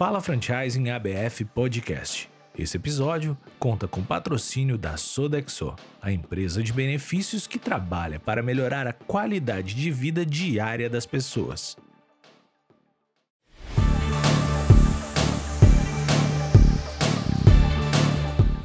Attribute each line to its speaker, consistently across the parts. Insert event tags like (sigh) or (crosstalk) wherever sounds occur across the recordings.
Speaker 1: Fala Franchising ABF Podcast. Esse episódio conta com patrocínio da Sodexo, a empresa de benefícios que trabalha para melhorar a qualidade de vida diária das pessoas.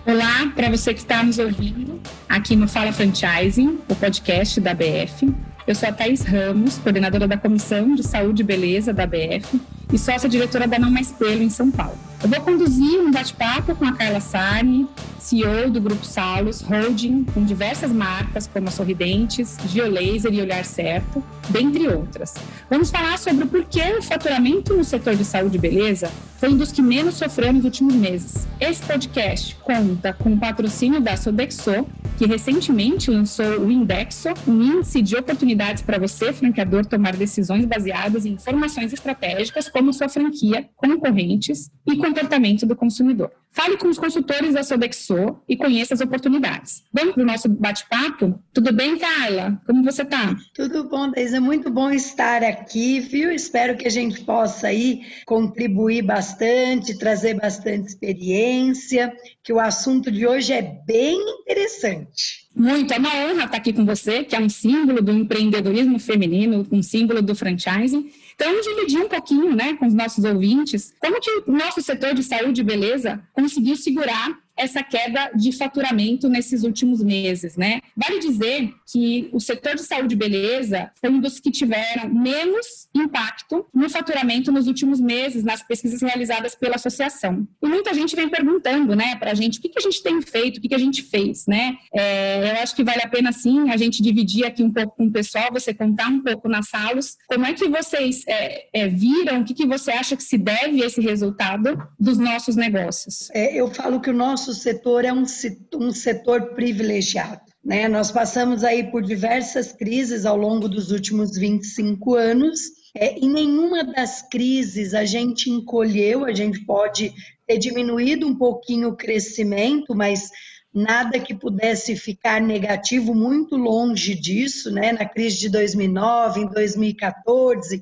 Speaker 2: Olá, para você que está nos ouvindo aqui no Fala Franchising, o podcast da ABF. Eu sou a Thais Ramos, coordenadora da Comissão de Saúde e Beleza da ABF e sócia-diretora da Não Mais Pelo em São Paulo. Eu vou conduzir um bate-papo com a Carla Sani, CEO do Grupo Salos, holding com diversas marcas como a Sorridentes, Geolaser e Olhar Certo, dentre outras. Vamos falar sobre o porquê o faturamento no setor de saúde e beleza foi um dos que menos sofreu nos últimos meses. Esse podcast conta com o patrocínio da Sodexo, que recentemente lançou o Indexo, um índice de oportunidades para você, franqueador, tomar decisões baseadas em informações estratégicas como sua franquia, concorrentes e comportamento do consumidor. Fale com os consultores da Sodexo e conheça as oportunidades. Vamos para o nosso bate-papo? Tudo bem, Carla? Como você está?
Speaker 3: Tudo bom. É muito bom estar aqui, viu? Espero que a gente possa aí contribuir bastante, trazer bastante experiência, que o assunto de hoje é bem interessante.
Speaker 2: Muito, é uma honra estar aqui com você, que é um símbolo do empreendedorismo feminino, um símbolo do franchising. Então, dividir um pouquinho né, com os nossos ouvintes como que o nosso setor de saúde e beleza conseguiu segurar essa queda de faturamento nesses últimos meses, né? Vale dizer que o setor de saúde e beleza foi um dos que tiveram menos impacto no faturamento nos últimos meses, nas pesquisas realizadas pela associação. E muita gente vem perguntando, né, para a gente, o que, que a gente tem feito, o que, que a gente fez, né? É, eu acho que vale a pena, sim, a gente dividir aqui um pouco com o pessoal, você contar um pouco nas salas, como é que vocês é, é, viram, o que, que você acha que se deve a esse resultado dos nossos negócios?
Speaker 3: É, eu falo que o nosso setor é um, um setor privilegiado. Né? Nós passamos aí por diversas crises ao longo dos últimos 25 anos. É, em nenhuma das crises a gente encolheu, a gente pode ter diminuído um pouquinho o crescimento, mas nada que pudesse ficar negativo, muito longe disso, né? Na crise de 2009, em 2014,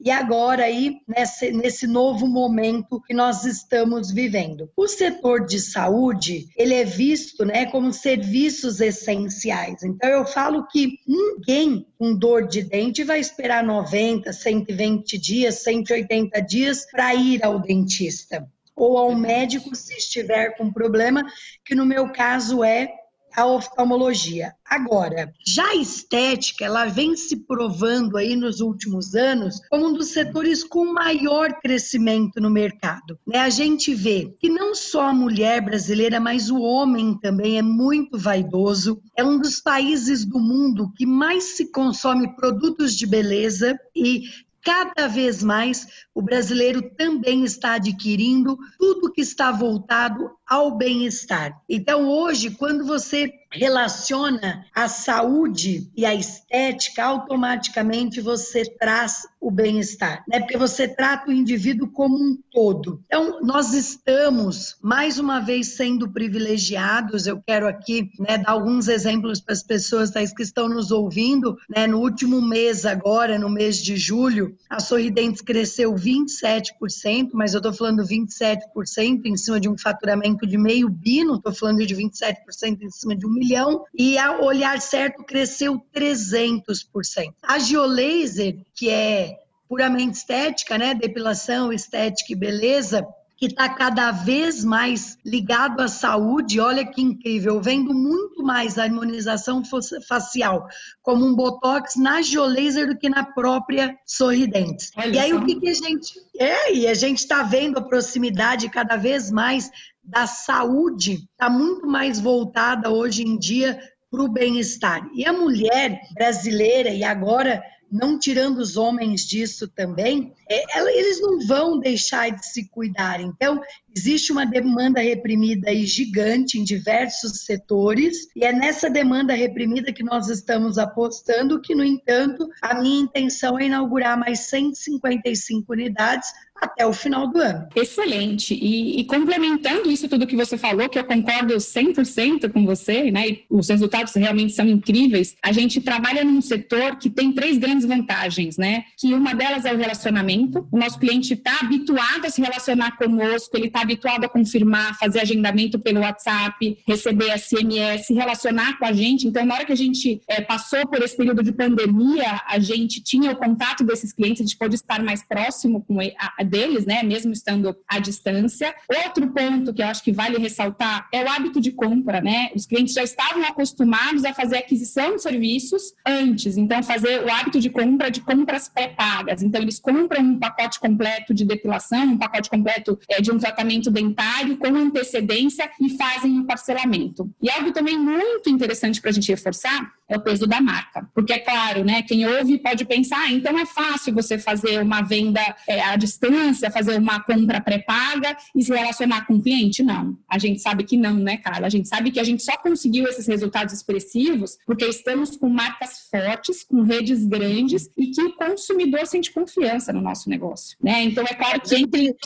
Speaker 3: e agora aí nesse, nesse novo momento que nós estamos vivendo. O setor de saúde, ele é visto, né, como serviços essenciais. Então eu falo que ninguém com dor de dente vai esperar 90, 120 dias, 180 dias para ir ao dentista ou ao médico se estiver com problema, que no meu caso é a oftalmologia. Agora, já a estética, ela vem se provando aí nos últimos anos como um dos setores com maior crescimento no mercado. Né? A gente vê que não só a mulher brasileira, mas o homem também é muito vaidoso. É um dos países do mundo que mais se consome produtos de beleza e cada vez mais o brasileiro também está adquirindo tudo que está voltado ao bem-estar. Então, hoje, quando você relaciona a saúde e a estética, automaticamente você traz o bem-estar, né? Porque você trata o indivíduo como um todo. Então, nós estamos mais uma vez sendo privilegiados. Eu quero aqui, né, dar alguns exemplos para as pessoas que estão nos ouvindo, né? No último mês agora, no mês de julho, a Sorridentes cresceu 27%, mas eu estou falando 27% em cima de um faturamento de meio bi, não estou falando de 27% em cima de um milhão, e a Olhar Certo cresceu 300%. A Geolaser, que é puramente estética, né, depilação, estética e beleza, que está cada vez mais ligado à saúde. Olha que incrível, vendo muito mais a harmonização facial como um botox na Geolaser do que na própria Sorridentes. Olha e aí só. o que, que a gente é e a gente está vendo a proximidade cada vez mais da saúde está muito mais voltada hoje em dia para o bem-estar. E a mulher brasileira, e agora não tirando os homens disso também, é, eles não vão deixar de se cuidar. Então, Existe uma demanda reprimida e gigante em diversos setores, e é nessa demanda reprimida que nós estamos apostando, que, no entanto, a minha intenção é inaugurar mais 155 unidades até o final do ano.
Speaker 2: Excelente. E, e, complementando isso tudo que você falou, que eu concordo 100% com você, né? Os resultados realmente são incríveis. A gente trabalha num setor que tem três grandes vantagens, né? Que uma delas é o relacionamento. O nosso cliente está habituado a se relacionar conosco, ele está habituado a confirmar, fazer agendamento pelo WhatsApp, receber SMS, relacionar com a gente. Então, na hora que a gente é, passou por esse período de pandemia, a gente tinha o contato desses clientes, a gente pôde estar mais próximo com a, deles, né, mesmo estando à distância. Outro ponto que eu acho que vale ressaltar é o hábito de compra, né? Os clientes já estavam acostumados a fazer aquisição de serviços antes, então fazer o hábito de compra de compras pré-pagas. Então eles compram um pacote completo de depilação, um pacote completo é, de um tratamento dentário com antecedência e fazem um parcelamento. E algo também muito interessante para a gente reforçar é o peso da marca, porque é claro, né? Quem ouve pode pensar, ah, então é fácil você fazer uma venda é, à distância fazer uma compra pré-paga e se relacionar com o cliente? Não. A gente sabe que não, né, Carla? A gente sabe que a gente só conseguiu esses resultados expressivos porque estamos com marcas fortes, com redes grandes e que o consumidor sente confiança no nosso negócio, né? Então, é claro que entre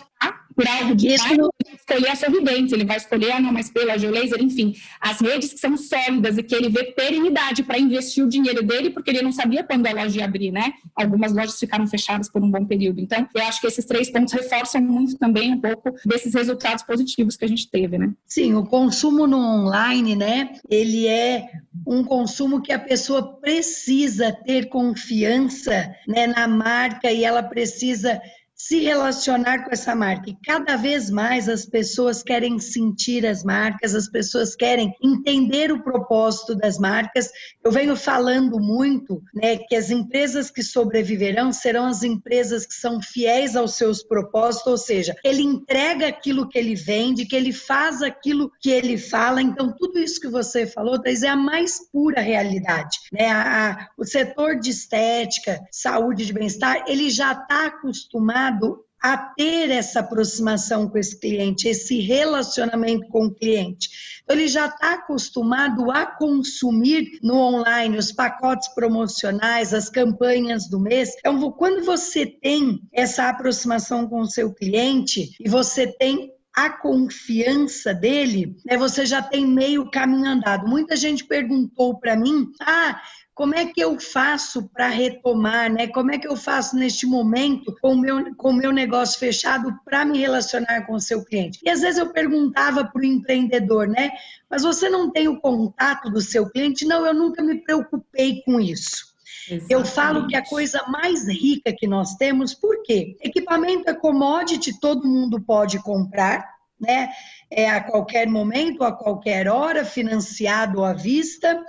Speaker 2: por algo de Isso... ele vai escolher a Sorridentes, ele vai escolher, ah, não, mas pela Geolaser, enfim, as redes que são sólidas e que ele vê perenidade para investir o dinheiro dele, porque ele não sabia quando a loja ia abrir, né? Algumas lojas ficaram fechadas por um bom período. Então, eu acho que esses três pontos reforçam muito também um pouco desses resultados positivos que a gente teve, né?
Speaker 3: Sim, o consumo no online, né? Ele é um consumo que a pessoa precisa ter confiança né, na marca e ela precisa se relacionar com essa marca. E cada vez mais as pessoas querem sentir as marcas, as pessoas querem entender o propósito das marcas. Eu venho falando muito, né, que as empresas que sobreviverão serão as empresas que são fiéis aos seus propósitos, ou seja, ele entrega aquilo que ele vende, que ele faz aquilo que ele fala. Então, tudo isso que você falou, Thais, é a mais pura realidade. Né? A, a, o setor de estética, saúde, de bem-estar, ele já está acostumado acostumado a ter essa aproximação com esse cliente, esse relacionamento com o cliente. Então, ele já está acostumado a consumir no online os pacotes promocionais, as campanhas do mês. Então, quando você tem essa aproximação com o seu cliente e você tem a confiança dele, né, você já tem meio caminho andado. Muita gente perguntou para mim: ah, como é que eu faço para retomar, né? Como é que eu faço neste momento com o meu, com o meu negócio fechado para me relacionar com o seu cliente? E às vezes eu perguntava para o empreendedor, né? Mas você não tem o contato do seu cliente? Não, eu nunca me preocupei com isso. Exatamente. Eu falo que a coisa mais rica que nós temos, por quê? Equipamento é commodity, todo mundo pode comprar, né? É a qualquer momento, a qualquer hora, financiado à vista.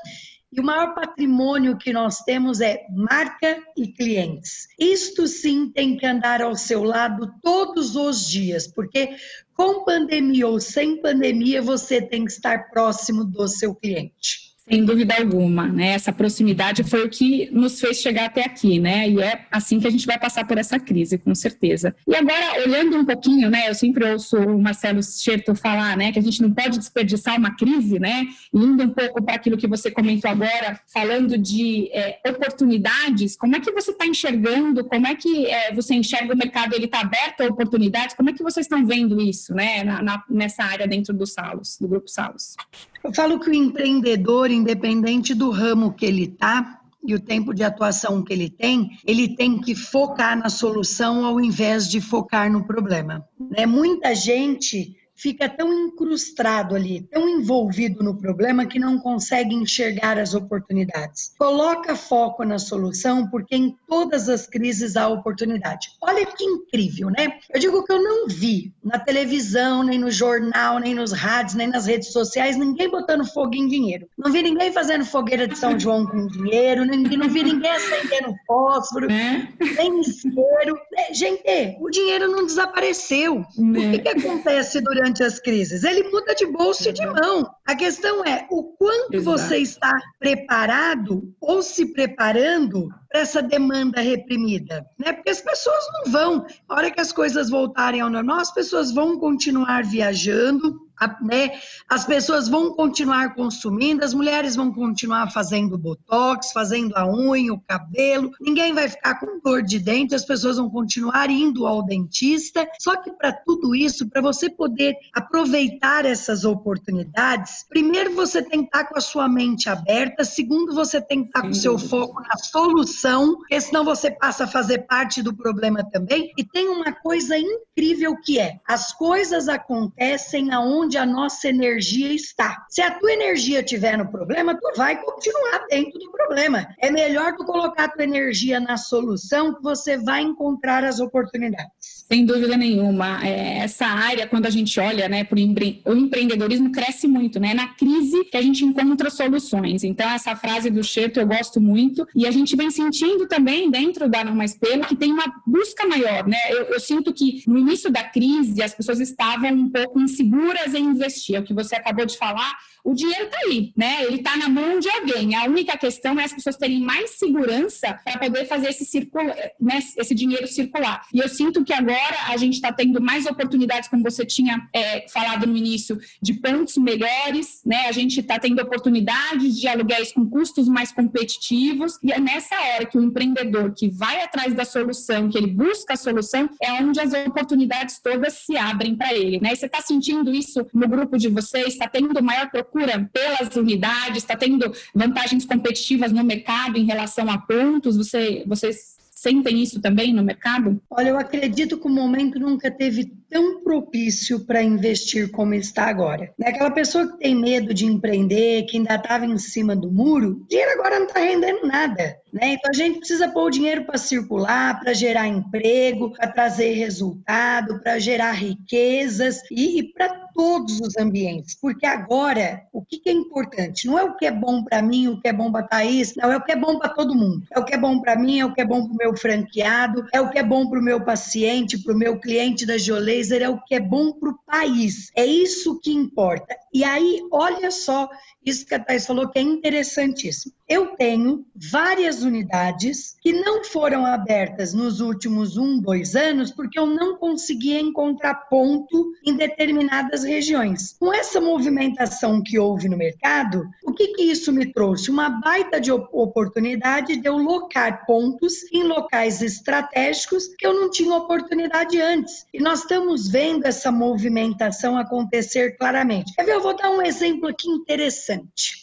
Speaker 3: E o maior patrimônio que nós temos é marca e clientes. Isto sim tem que andar ao seu lado todos os dias, porque com pandemia ou sem pandemia, você tem que estar próximo do seu cliente.
Speaker 2: Sem dúvida alguma, né? Essa proximidade foi o que nos fez chegar até aqui, né? E é assim que a gente vai passar por essa crise, com certeza. E agora, olhando um pouquinho, né? Eu sempre ouço o Marcelo Scherto falar, né? Que a gente não pode desperdiçar uma crise, né? indo um pouco para aquilo que você comentou agora, falando de é, oportunidades, como é que você está enxergando? Como é que é, você enxerga o mercado? Ele está aberto a oportunidades? Como é que vocês estão vendo isso, né? Na, na, nessa área dentro do Salos, do Grupo Salos?
Speaker 3: Eu falo que o empreendedor, independente do ramo que ele está e o tempo de atuação que ele tem, ele tem que focar na solução ao invés de focar no problema. Né? Muita gente fica tão incrustado ali, tão envolvido no problema que não consegue enxergar as oportunidades. Coloca foco na solução, porque em todas as crises há oportunidade. Olha que incrível, né? Eu digo que eu não vi na televisão, nem no jornal, nem nos rádios, nem nas redes sociais, ninguém botando fogo em dinheiro. Não vi ninguém fazendo fogueira de São João com dinheiro, não vi ninguém acendendo fósforo, é. nem isqueiro. É, gente, o dinheiro não desapareceu. O que, que acontece durante durante as crises. Ele muda de bolso e de mão. A questão é o quanto Exato. você está preparado ou se preparando para essa demanda reprimida, né? Porque as pessoas não vão, a hora que as coisas voltarem ao normal, as pessoas vão continuar viajando, né? As pessoas vão continuar consumindo, as mulheres vão continuar fazendo botox, fazendo a unha, o cabelo, ninguém vai ficar com dor de dente, as pessoas vão continuar indo ao dentista. Só que para tudo isso, para você poder aproveitar essas oportunidades, primeiro você tem que estar com a sua mente aberta, segundo você tem que estar com o seu foco na solução, porque senão você passa a fazer parte do problema também. E tem uma coisa incrível que é, as coisas acontecem aonde onde a nossa energia está. Se a tua energia estiver no problema, tu vai continuar dentro do problema. É melhor tu colocar a tua energia na solução que você vai encontrar as oportunidades.
Speaker 2: Sem dúvida nenhuma. É, essa área, quando a gente olha né, para o empreendedorismo, cresce muito. Né? Na crise que a gente encontra soluções. Então, essa frase do Cheto eu gosto muito. E a gente vem sentindo também dentro da Norma Espelho que tem uma busca maior. Né? Eu, eu sinto que no início da crise as pessoas estavam um pouco inseguras em investir. É o que você acabou de falar o dinheiro está aí, né? Ele está na mão de alguém. A única questão é as pessoas terem mais segurança para poder fazer esse, circula, né, esse dinheiro circular. E eu sinto que agora a gente está tendo mais oportunidades, como você tinha é, falado no início, de pontos melhores, né? A gente está tendo oportunidades de aluguéis com custos mais competitivos. E é nessa hora que o empreendedor que vai atrás da solução, que ele busca a solução, é onde as oportunidades todas se abrem para ele, né? E você está sentindo isso no grupo de vocês? Está tendo maior procura pelas unidades, está tendo vantagens competitivas no mercado em relação a pontos? Você, vocês sentem isso também no mercado?
Speaker 3: Olha, eu acredito que o momento nunca teve tão propício para investir como está agora. Né? Aquela pessoa que tem medo de empreender, que ainda estava em cima do muro, dinheiro agora não está rendendo nada. Né? Então a gente precisa pôr o dinheiro para circular, para gerar emprego, para trazer resultado, para gerar riquezas e, e para todos os ambientes. Porque agora, o que, que é importante? Não é o que é bom para mim, o que é bom para Thaís, não, é o que é bom para todo mundo. É o que é bom para mim, é o que é bom para o meu franqueado, é o que é bom para o meu paciente, para o meu cliente da Geolaser, é o que é bom para o país. É isso que importa. E aí, olha só, isso que a Thais falou que é interessantíssimo. Eu tenho várias unidades que não foram abertas nos últimos um, dois anos, porque eu não conseguia encontrar ponto em determinadas regiões. Com essa movimentação que houve no mercado, o que, que isso me trouxe? Uma baita de oportunidade de eu locar pontos em locais estratégicos que eu não tinha oportunidade antes. E nós estamos vendo essa movimentação acontecer claramente. Quer ver? Eu vou dar um exemplo aqui interessante.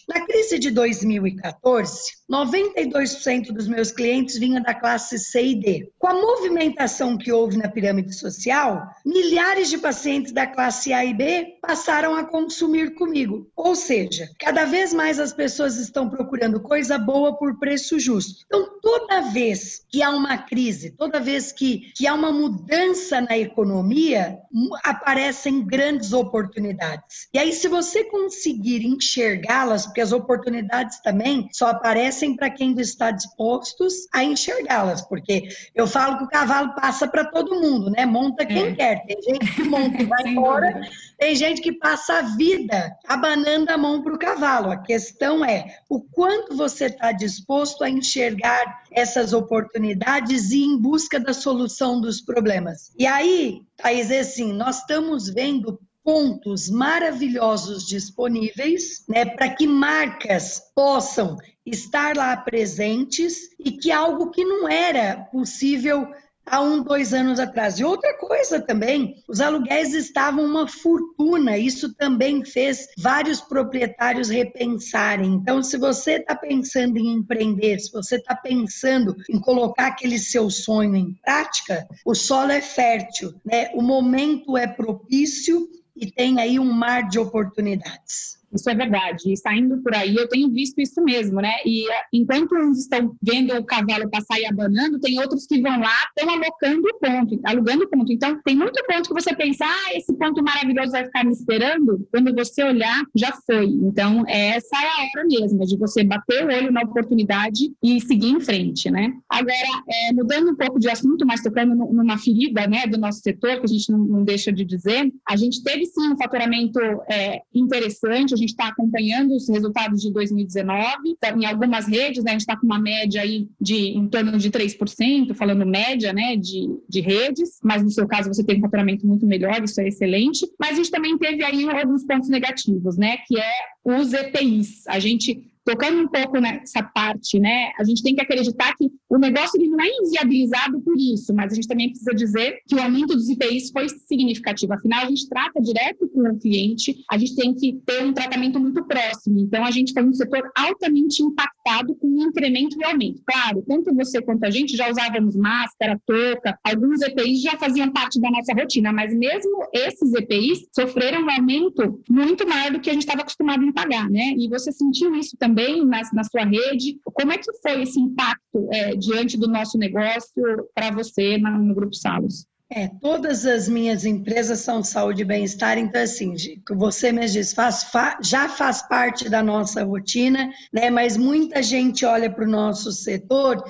Speaker 3: Na crise de 2014, 92% dos meus clientes vinham da classe C e D. Com a movimentação que houve na pirâmide social, milhares de pacientes da classe A e B passaram a consumir comigo. Ou seja, cada vez mais as pessoas estão procurando coisa boa por preço justo. Então, toda vez que há uma crise, toda vez que, que há uma mudança na economia, aparecem grandes oportunidades. E aí, se você conseguir enxergá-las, porque as oportunidades também só aparecem acontecem para quem está dispostos a enxergá-las, porque eu falo que o cavalo passa para todo mundo, né? Monta quem é. quer. Tem gente que monta e (laughs) vai embora, tem gente que passa a vida abanando a mão para o cavalo. A questão é o quanto você está disposto a enxergar essas oportunidades e em busca da solução dos problemas. E aí, Thaís, é assim, nós estamos vendo pontos maravilhosos disponíveis, né, para que marcas possam estar lá presentes e que algo que não era possível há um, dois anos atrás. E outra coisa também, os aluguéis estavam uma fortuna, isso também fez vários proprietários repensarem. Então, se você está pensando em empreender, se você está pensando em colocar aquele seu sonho em prática, o solo é fértil, né? o momento é propício e tem aí um mar de oportunidades.
Speaker 2: Isso é verdade. E saindo por aí, eu tenho visto isso mesmo, né? E eh, enquanto uns estão vendo o cavalo passar e abanando, tem outros que vão lá, estão alocando o ponto, alugando o ponto. Então, tem muito ponto que você pensa, ah, esse ponto maravilhoso vai ficar me esperando. Quando você olhar, já foi. Então, essa é a hora mesmo, de você bater o olho na oportunidade e seguir em frente, né? Agora, é, mudando um pouco de assunto, mas tocando numa ferida, né, do nosso setor, que a gente não, deixa de dizer, a gente teve sim um faturamento é, interessante, gente está acompanhando os resultados de 2019, tá, em algumas redes, né, a gente está com uma média aí de em torno de 3%, falando média, né, de, de redes, mas no seu caso você tem um faturamento muito melhor, isso é excelente, mas a gente também teve aí alguns pontos negativos, né, que é os EPIs. A gente tocando um pouco nessa parte, né, a gente tem que acreditar que o negócio ele não é inviabilizado por isso, mas a gente também precisa dizer que o aumento dos IPIs foi significativo. Afinal, a gente trata direto com o cliente, a gente tem que ter um tratamento muito próximo. Então, a gente foi um setor altamente impactado com um incremento e aumento. Claro, tanto você quanto a gente já usávamos máscara, touca, alguns EPIs já faziam parte da nossa rotina, mas mesmo esses EPIs sofreram um aumento muito maior do que a gente estava acostumado em pagar, né? E você sentiu isso também também na, na sua rede. Como é que foi esse impacto é, diante do nosso negócio para você na, no Grupo Salos?
Speaker 3: É, todas as minhas empresas são saúde e bem-estar, então assim, você mesmo diz, faz, já faz parte da nossa rotina, né? Mas muita gente olha para o nosso setor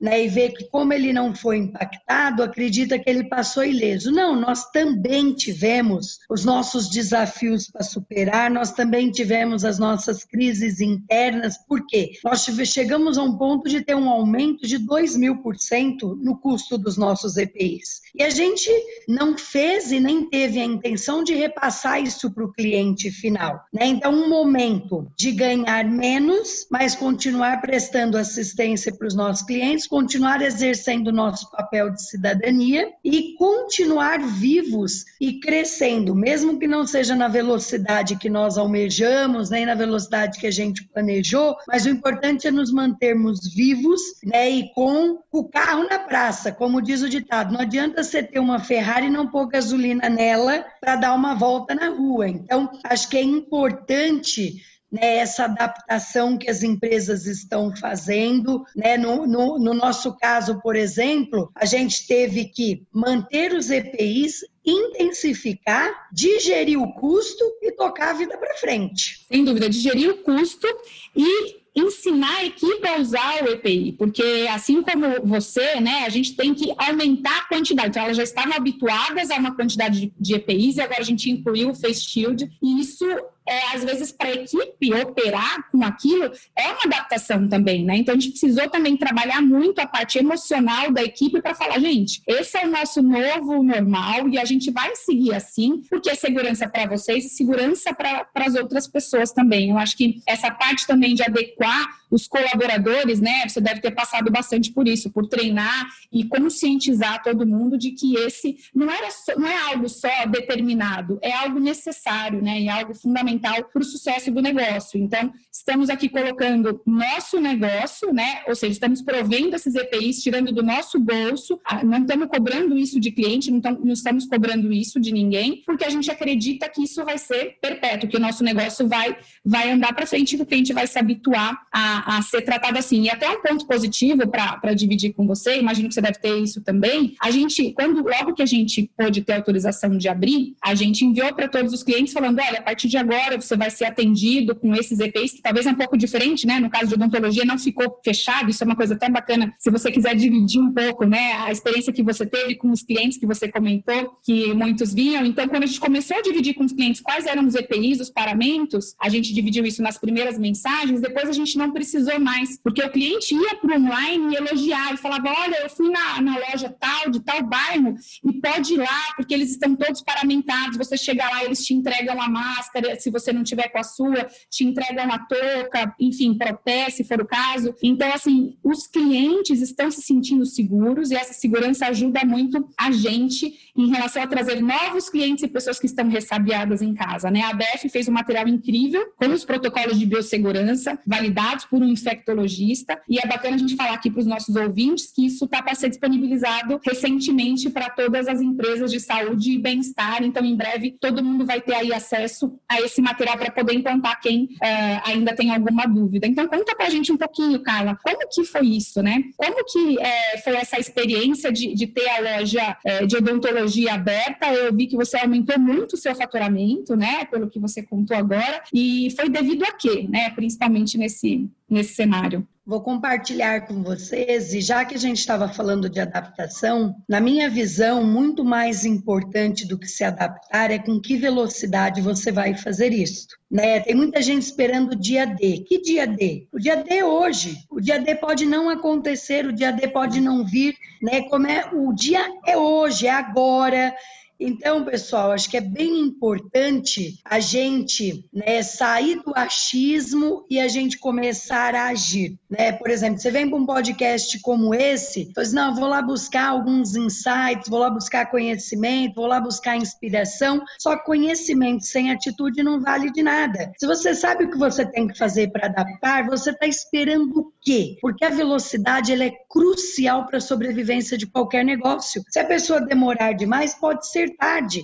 Speaker 3: né, e vê que como ele não foi impactado, acredita que ele passou ileso. Não, nós também tivemos os nossos desafios para superar, nós também tivemos as nossas crises internas, por quê? Nós chegamos a um ponto de ter um aumento de 2 mil por cento no custo dos nossos EPIs. E a gente não fez e nem teve a intenção de repassar isso para o cliente final. Né? Então, um momento de ganhar menos, mas continuar prestando assistência para os nossos clientes, continuar exercendo o nosso papel de cidadania e continuar vivos e crescendo, mesmo que não seja na velocidade que nós almejamos, nem na velocidade que a gente planejou, mas o importante é nos mantermos vivos né, e com o carro na praça, como diz o ditado. Não adianta você ter uma Ferrari e não pôr gasolina nela para dar uma volta na rua. Então, acho que é importante né, essa adaptação que as empresas estão fazendo. Né? No, no, no, nosso caso, por exemplo, a gente teve que manter os EPIs, intensificar, digerir o custo e tocar a vida para frente.
Speaker 2: Sem dúvida, digerir o custo e ensinar a equipe a usar o EPI, porque assim como você, né, a gente tem que aumentar a quantidade. Então, elas já estavam habituadas a uma quantidade de, de EPIs e agora a gente incluiu o Face Shield, e isso é, às vezes, para a equipe operar com aquilo, é uma adaptação também, né? Então, a gente precisou também trabalhar muito a parte emocional da equipe para falar, gente, esse é o nosso novo normal e a gente vai seguir assim, porque é segurança para vocês e segurança para as outras pessoas também. Eu acho que essa parte também de adequar os colaboradores, né? Você deve ter passado bastante por isso, por treinar e conscientizar todo mundo de que esse não, era só, não é algo só determinado, é algo necessário, né? E algo fundamental para o sucesso do negócio. Então, estamos aqui colocando nosso negócio, né? Ou seja, estamos provendo esses EPIs, tirando do nosso bolso, ah, não estamos cobrando isso de cliente, não não estamos cobrando isso de ninguém, porque a gente acredita que isso vai ser perpétuo, que o nosso negócio vai, vai andar para frente que o cliente vai se habituar a a, ser tratado assim. E até um ponto positivo para dividir com você, imagino que você deve ter isso também. A gente, quando logo que a gente pôde ter autorização de abrir, a gente enviou para todos os clientes falando: olha, a partir de agora você vai ser atendido com esses EPIs, que talvez é um pouco diferente, né? No caso de odontologia, não ficou fechado, isso é uma coisa até bacana. Se você quiser dividir um pouco, né, a experiência que você teve com os clientes que você comentou, que muitos vinham. Então, quando a gente começou a dividir com os clientes quais eram os EPIs, os paramentos, a gente dividiu isso nas primeiras mensagens, depois a gente não precisou mais, porque o cliente ia para o online e elogiar, e falava, olha, eu fui na, na loja tal, de tal bairro, e pode ir lá, porque eles estão todos paramentados, você chega lá, eles te entregam a máscara, se você não tiver com a sua, te entregam a touca, enfim, propé, se for o caso. Então, assim, os clientes estão se sentindo seguros, e essa segurança ajuda muito a gente em relação a trazer novos clientes e pessoas que estão ressabiadas em casa, né? A BF fez um material incrível com os protocolos de biossegurança validados por um infectologista e é bacana a gente falar aqui para os nossos ouvintes que isso está para ser disponibilizado recentemente para todas as empresas de saúde e bem-estar. Então, em breve, todo mundo vai ter aí acesso a esse material para poder implantar quem uh, ainda tem alguma dúvida. Então, conta para a gente um pouquinho, Carla, como que foi isso, né? Como que é, foi essa experiência de, de ter a loja é, de odontologia aberta? Eu vi que você aumentou muito o seu faturamento, né? Pelo que você contou agora. E foi devido a quê, né? Principalmente nesse, nesse cenário.
Speaker 3: Vou compartilhar com vocês, e já que a gente estava falando de adaptação, na minha visão, muito mais importante do que se adaptar é com que velocidade você vai fazer isso. Né? Tem muita gente esperando o dia D. Que dia D? O dia D é hoje. O dia D pode não acontecer, o dia D pode não vir, né? Como é, o dia é hoje, é agora. Então, pessoal, acho que é bem importante a gente né, sair do achismo e a gente começar a agir. Né? Por exemplo, você vem para um podcast como esse, fala assim, não, vou lá buscar alguns insights, vou lá buscar conhecimento, vou lá buscar inspiração. Só conhecimento sem atitude não vale de nada. Se você sabe o que você tem que fazer para adaptar, você está esperando o quê? Porque a velocidade ela é crucial para a sobrevivência de qualquer negócio. Se a pessoa demorar demais, pode ser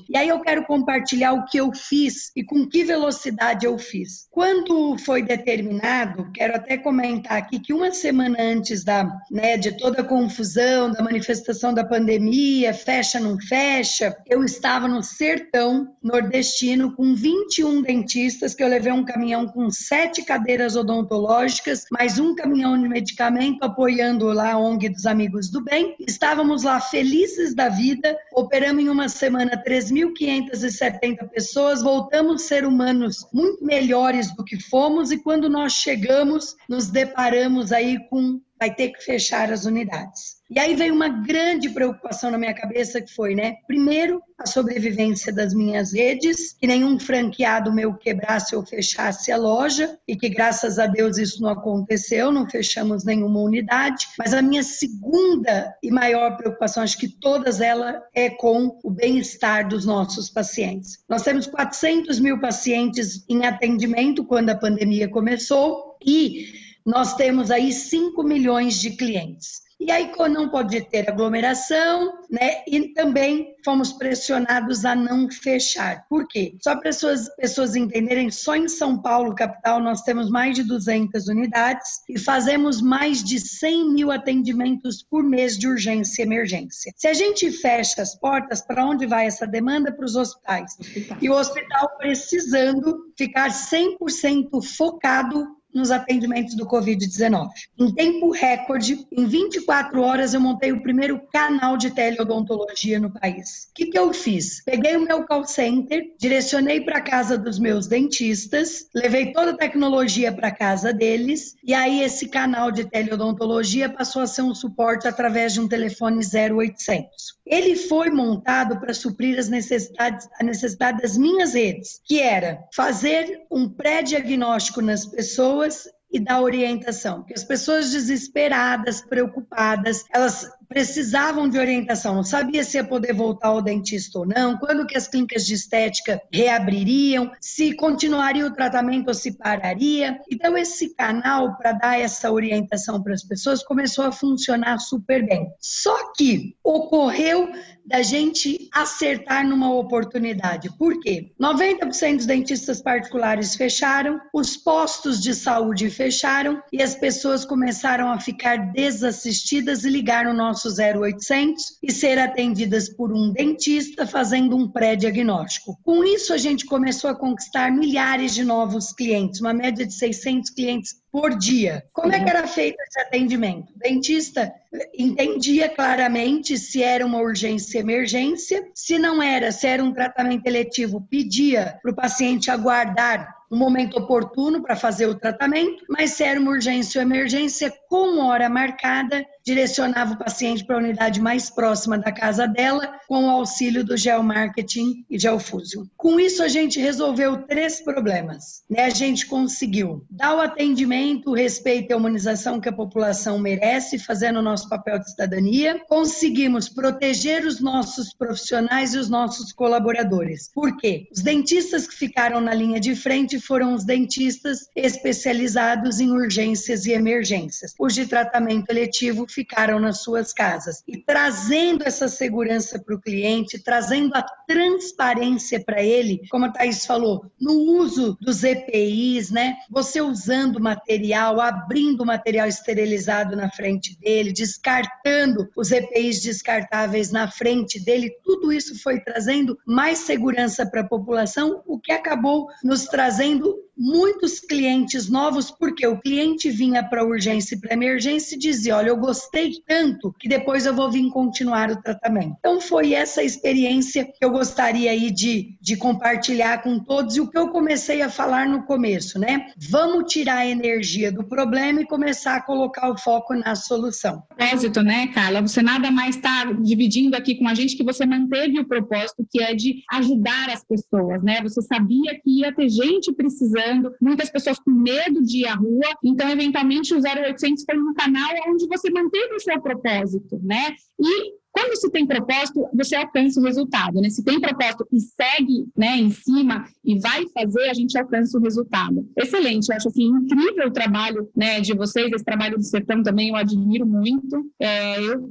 Speaker 3: E aí eu quero compartilhar o que eu fiz e com que velocidade eu fiz. Quando foi determinado, quero até comentar aqui que uma semana antes da, né, de toda a confusão, da manifestação da pandemia, fecha não fecha, eu estava no sertão nordestino com 21 dentistas que eu levei um caminhão com sete cadeiras odontológicas, mais um caminhão de medicamento apoiando lá a ONG dos Amigos do Bem. Estávamos lá felizes da vida, operamos em uma semana semana 3.570 pessoas, voltamos ser humanos muito melhores do que fomos e quando nós chegamos, nos deparamos aí com vai ter que fechar as unidades. E aí veio uma grande preocupação na minha cabeça que foi, né? Primeiro, a sobrevivência das minhas redes, que nenhum franqueado meu quebrasse ou fechasse a loja, e que graças a Deus isso não aconteceu, não fechamos nenhuma unidade. Mas a minha segunda e maior preocupação, acho que todas elas, é com o bem-estar dos nossos pacientes. Nós temos 400 mil pacientes em atendimento quando a pandemia começou e nós temos aí 5 milhões de clientes. E aí não pode ter aglomeração, né? E também fomos pressionados a não fechar. Por quê? Só para as pessoas, pessoas entenderem, só em São Paulo, capital, nós temos mais de 200 unidades e fazemos mais de 100 mil atendimentos por mês de urgência e emergência. Se a gente fecha as portas, para onde vai essa demanda? Para os hospitais. Hospital. E o hospital precisando ficar 100% focado nos atendimentos do Covid-19. Em tempo recorde, em 24 horas, eu montei o primeiro canal de teleodontologia no país. O que, que eu fiz? Peguei o meu call center, direcionei para a casa dos meus dentistas, levei toda a tecnologia para casa deles, e aí esse canal de teleodontologia passou a ser um suporte através de um telefone 0800. Ele foi montado para suprir as necessidades, a necessidade das minhas redes, que era fazer um pré-diagnóstico nas pessoas e dar orientação. Porque as pessoas desesperadas, preocupadas, elas precisavam de orientação, não sabia se ia poder voltar ao dentista ou não, quando que as clínicas de estética reabririam, se continuaria o tratamento ou se pararia. Então esse canal para dar essa orientação para as pessoas começou a funcionar super bem. Só que ocorreu da gente acertar numa oportunidade. Por quê? 90% dos dentistas particulares fecharam, os postos de saúde fecharam e as pessoas começaram a ficar desassistidas e ligar no nosso 0800 e ser atendidas por um dentista fazendo um pré-diagnóstico. Com isso, a gente começou a conquistar milhares de novos clientes, uma média de 600 clientes por dia. Como é que era feito esse atendimento? O dentista entendia claramente se era uma urgência emergência, se não era, se era um tratamento eletivo, pedia para o paciente aguardar um momento oportuno para fazer o tratamento, mas se era uma urgência ou emergência, com hora marcada, direcionava o paciente para a unidade mais próxima da casa dela, com o auxílio do geomarketing e geofúsio. Com isso, a gente resolveu três problemas. Né? A gente conseguiu dar o atendimento, o respeito e a humanização que a população merece, fazendo o nosso papel de cidadania. Conseguimos proteger os nossos profissionais e os nossos colaboradores. Por quê? Os dentistas que ficaram na linha de frente foram os dentistas especializados em urgências e emergências. Os de tratamento eletivo ficaram nas suas casas. E trazendo essa segurança para o cliente, trazendo a transparência para ele, como a Thais falou, no uso dos EPIs, né? Você usando material, abrindo material esterilizado na frente dele, descartando os EPIs descartáveis na frente dele, tudo isso foi trazendo mais segurança para a população, o que acabou nos trazendo muitos clientes novos, porque o cliente vinha para urgência e para emergência e dizia: Olha, eu gostei tanto que depois eu vou vir continuar o tratamento. Então, foi essa experiência que eu gostaria aí de, de compartilhar com todos e o que eu comecei a falar no começo, né? Vamos tirar a energia do problema e começar a colocar o foco na solução.
Speaker 2: Propósito, né, Carla? Você nada mais está dividindo aqui com a gente que você manteve o propósito que é de ajudar as pessoas, né? Você sabia que ia ter gente precisando muitas pessoas com medo de ir à rua. Então, eventualmente, o 0800 foi um canal onde você manteve o seu propósito, né? E quando se tem propósito, você alcança o resultado, né? Se tem propósito e segue, né, em cima e vai fazer, a gente alcança o resultado. Excelente, eu acho assim incrível o trabalho, né, de vocês, esse trabalho do sertão também eu admiro muito. É, eu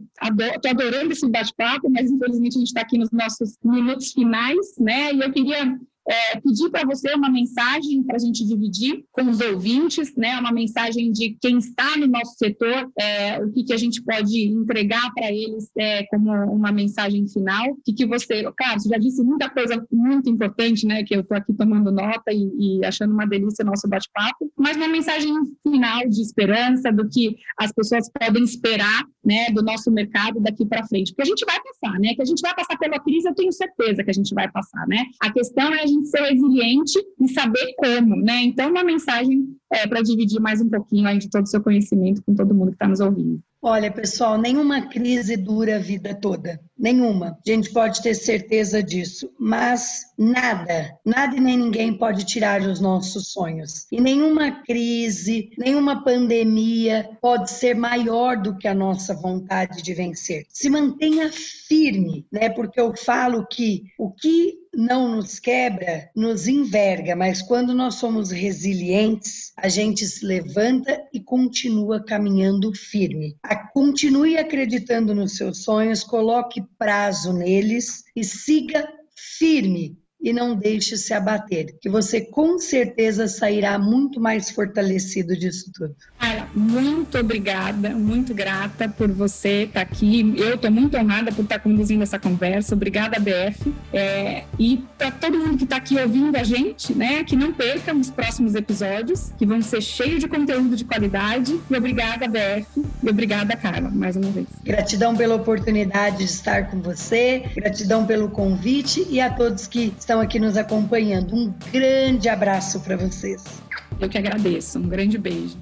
Speaker 2: tô adorando esse bate-papo, mas infelizmente a gente está aqui nos nossos minutos finais, né? E eu queria é, pedir para você uma mensagem para a gente dividir com os ouvintes, né? Uma mensagem de quem está no nosso setor, é, o que, que a gente pode entregar para eles é, como uma mensagem final. O que, que você, Carlos, já disse muita coisa muito importante, né? Que eu estou aqui tomando nota e, e achando uma delícia o nosso bate-papo, mas uma mensagem final de esperança do que as pessoas podem esperar, né? Do nosso mercado daqui para frente, porque a gente vai passar, né? Que a gente vai passar pela crise, eu tenho certeza que a gente vai passar, né? A questão é a gente ser resiliente e saber como, né? Então, uma mensagem é, para dividir mais um pouquinho aí de todo o seu conhecimento com todo mundo que está nos ouvindo.
Speaker 3: Olha, pessoal, nenhuma crise dura a vida toda. Nenhuma. A gente pode ter certeza disso. Mas nada, nada e nem ninguém pode tirar os nossos sonhos. E nenhuma crise, nenhuma pandemia pode ser maior do que a nossa vontade de vencer. Se mantenha firme, né? Porque eu falo que o que não nos quebra, nos enverga, mas quando nós somos resilientes, a gente se levanta e continua caminhando firme. Continue acreditando nos seus sonhos, coloque prazo neles e siga firme e não deixe se abater, que você com certeza sairá muito mais fortalecido disso tudo.
Speaker 2: Carla, muito obrigada, muito grata por você estar aqui. Eu estou muito honrada por estar conduzindo essa conversa. Obrigada, BF. É, e para todo mundo que está aqui ouvindo a gente, né, que não perca os próximos episódios, que vão ser cheios de conteúdo de qualidade. E obrigada, BF. E obrigada, Carla, mais uma vez.
Speaker 3: Gratidão pela oportunidade de estar com você, gratidão pelo convite e a todos que estão aqui nos acompanhando. Um grande abraço para vocês.
Speaker 2: Eu que agradeço. Um grande beijo.